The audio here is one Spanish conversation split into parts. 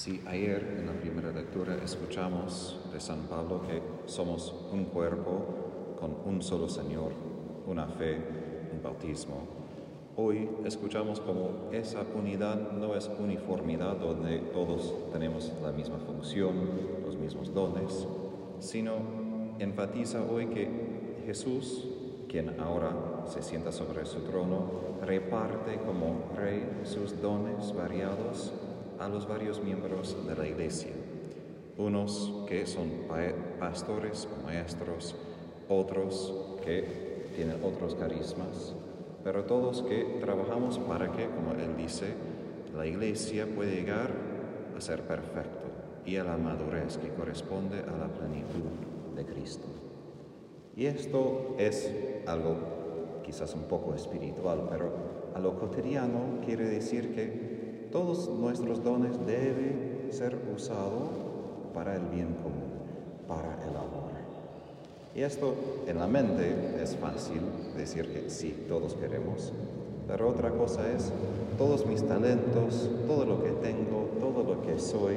Si ayer en la primera lectura escuchamos de San Pablo que somos un cuerpo con un solo Señor, una fe, un bautismo, hoy escuchamos como esa unidad no es uniformidad donde todos tenemos la misma función, los mismos dones, sino enfatiza hoy que Jesús, quien ahora se sienta sobre su trono, reparte como rey sus dones variados a los varios miembros de la iglesia, unos que son pastores o maestros, otros que tienen otros carismas, pero todos que trabajamos para que, como él dice, la iglesia pueda llegar a ser perfecto y a la madurez que corresponde a la plenitud de Cristo. Y esto es algo quizás un poco espiritual, pero a lo cotidiano quiere decir que todos nuestros dones deben ser usados para el bien común, para el amor. Y esto en la mente es fácil decir que sí, todos queremos, pero otra cosa es, todos mis talentos, todo lo que tengo, todo lo que soy,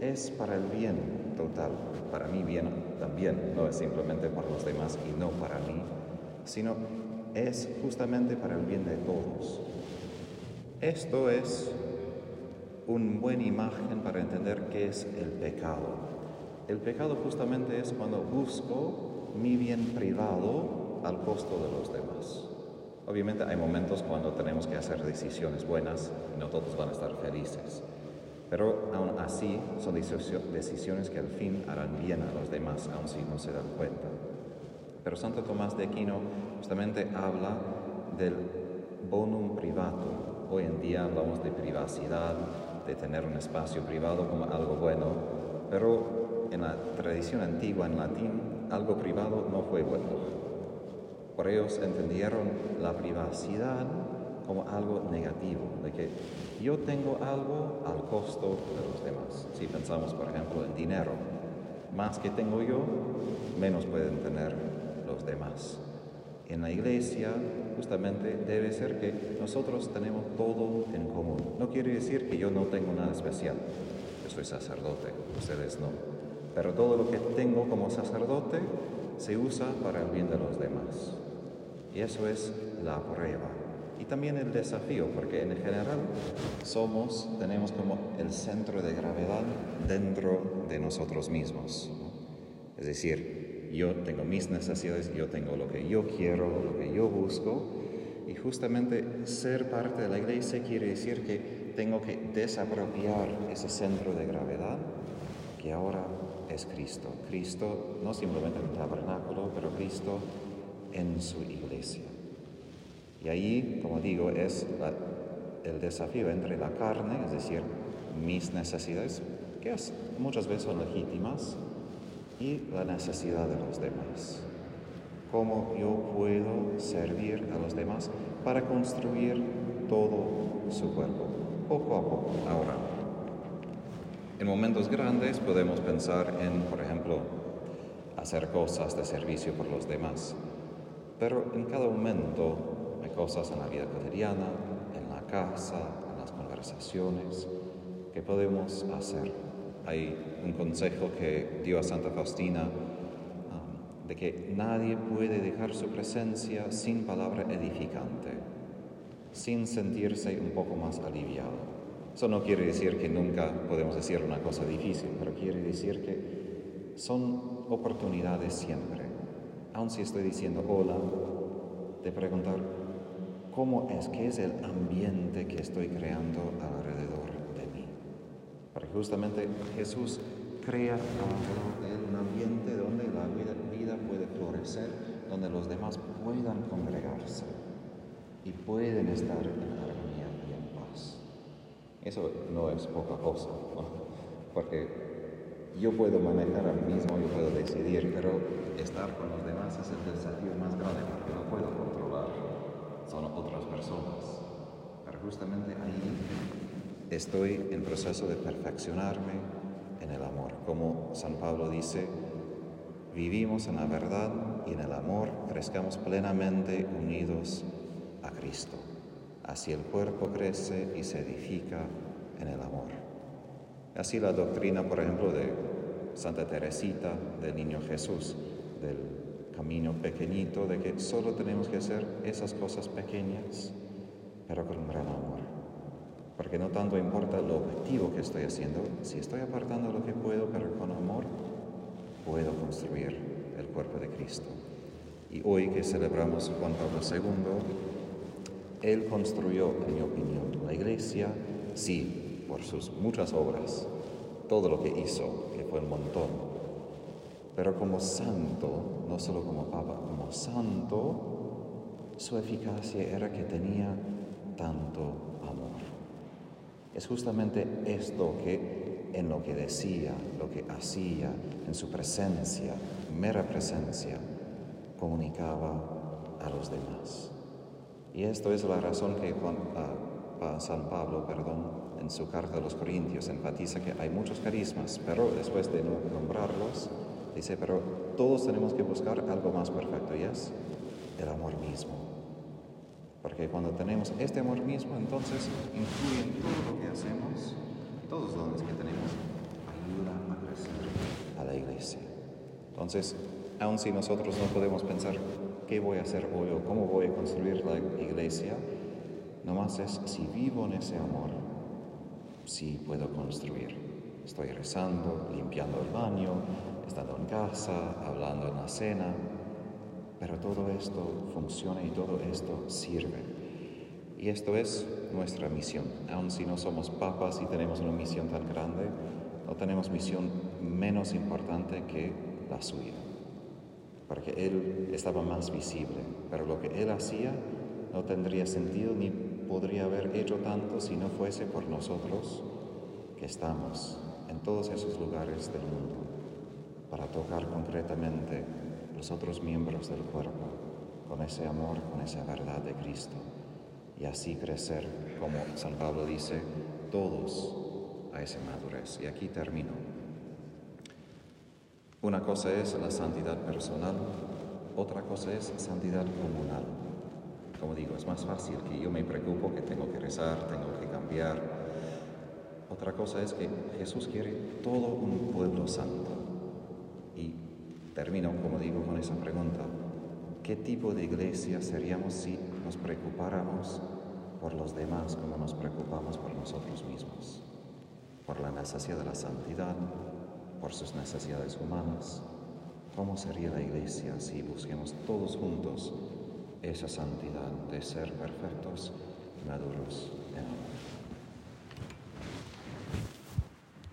es para el bien total, para mí bien también, no es simplemente para los demás y no para mí, sino es justamente para el bien de todos. Esto es una buena imagen para entender qué es el pecado. El pecado justamente es cuando busco mi bien privado al costo de los demás. Obviamente hay momentos cuando tenemos que hacer decisiones buenas y no todos van a estar felices. Pero aún así son decisiones que al fin harán bien a los demás, aun si no se dan cuenta. Pero Santo Tomás de Aquino justamente habla del bonum privato. Hoy en día hablamos de privacidad, de tener un espacio privado como algo bueno, pero en la tradición antigua en latín, algo privado no fue bueno. Por ellos entendieron la privacidad como algo negativo, de que yo tengo algo al costo de los demás. Si pensamos, por ejemplo, en dinero, más que tengo yo, menos pueden tener los demás. En la iglesia justamente debe ser que nosotros tenemos todo en común. No quiere decir que yo no tengo nada especial. Yo soy sacerdote, ustedes no. Pero todo lo que tengo como sacerdote se usa para el bien de los demás. Y eso es la prueba. Y también el desafío, porque en general somos, tenemos como el centro de gravedad dentro de nosotros mismos. Es decir, yo tengo mis necesidades, yo tengo lo que yo quiero, lo que yo busco. Y justamente ser parte de la iglesia quiere decir que tengo que desapropiar ese centro de gravedad que ahora es Cristo. Cristo no simplemente en el tabernáculo, pero Cristo en su iglesia. Y ahí, como digo, es el desafío entre la carne, es decir, mis necesidades, que muchas veces son legítimas, y la necesidad de los demás. Cómo yo puedo servir a los demás para construir todo su cuerpo, poco a poco. Ahora, en momentos grandes podemos pensar en, por ejemplo, hacer cosas de servicio por los demás, pero en cada momento hay cosas en la vida cotidiana, en la casa, en las conversaciones, que podemos hacer hay un consejo que dio a Santa Faustina um, de que nadie puede dejar su presencia sin palabra edificante, sin sentirse un poco más aliviado. Eso no quiere decir que nunca podemos decir una cosa difícil, pero quiere decir que son oportunidades siempre. Aun si estoy diciendo hola, de preguntar cómo es, qué es el ambiente que estoy creando para que justamente Jesús crea un ambiente donde la vida, puede florecer, donde los demás puedan congregarse y pueden estar en armonía y en paz. Eso no es poca cosa, porque yo puedo manejar a mí mismo, yo puedo decidir, pero estar con los demás es el desafío más grande porque no puedo controlar, son otras personas. Pero justamente ahí estoy en proceso de perfeccionarme en el amor. Como San Pablo dice, vivimos en la verdad y en el amor crezcamos plenamente unidos a Cristo. Así el cuerpo crece y se edifica en el amor. Así la doctrina, por ejemplo, de Santa Teresita, del Niño Jesús, del camino pequeñito, de que solo tenemos que hacer esas cosas pequeñas, pero con gran amor. Porque no tanto importa lo objetivo que estoy haciendo, si estoy apartando lo que puedo, pero con amor, puedo construir el cuerpo de Cristo. Y hoy que celebramos Juan Pablo II, él construyó, en mi opinión, la iglesia, sí, por sus muchas obras, todo lo que hizo, que fue un montón, pero como santo, no solo como papa, como santo, su eficacia era que tenía tanto. Es justamente esto que en lo que decía, lo que hacía, en su presencia, mera presencia, comunicaba a los demás. Y esto es la razón que uh, San Pablo, perdón, en su carta a los Corintios enfatiza que hay muchos carismas, pero después de nombrarlos, dice, pero todos tenemos que buscar algo más perfecto y es el amor mismo. Porque cuando tenemos este amor mismo, entonces influye en todo lo que hacemos, todos los dones que tenemos, ayuda a crecer a la iglesia. Entonces, aun si nosotros no podemos pensar qué voy a hacer hoy o cómo voy a construir la iglesia, nomás es si vivo en ese amor, sí puedo construir. Estoy rezando, limpiando el baño, estando en casa, hablando en la cena, pero todo esto funciona y todo esto sirve. Y esto es nuestra misión. Aun si no somos papas y tenemos una misión tan grande, no tenemos misión menos importante que la suya. Porque Él estaba más visible, pero lo que Él hacía no tendría sentido ni podría haber hecho tanto si no fuese por nosotros que estamos en todos esos lugares del mundo para tocar concretamente los otros miembros del cuerpo con ese amor, con esa verdad de Cristo y así crecer, como San Pablo dice, todos a esa madurez. Y aquí termino. Una cosa es la santidad personal, otra cosa es santidad comunal. Como digo, es más fácil que yo me preocupo que tengo que rezar, tengo que cambiar. Otra cosa es que Jesús quiere todo un pueblo santo. Termino, como digo, con esa pregunta. ¿Qué tipo de iglesia seríamos si nos preocupáramos por los demás como nos preocupamos por nosotros mismos? Por la necesidad de la santidad, por sus necesidades humanas. ¿Cómo sería la iglesia si busquemos todos juntos esa santidad de ser perfectos y maduros.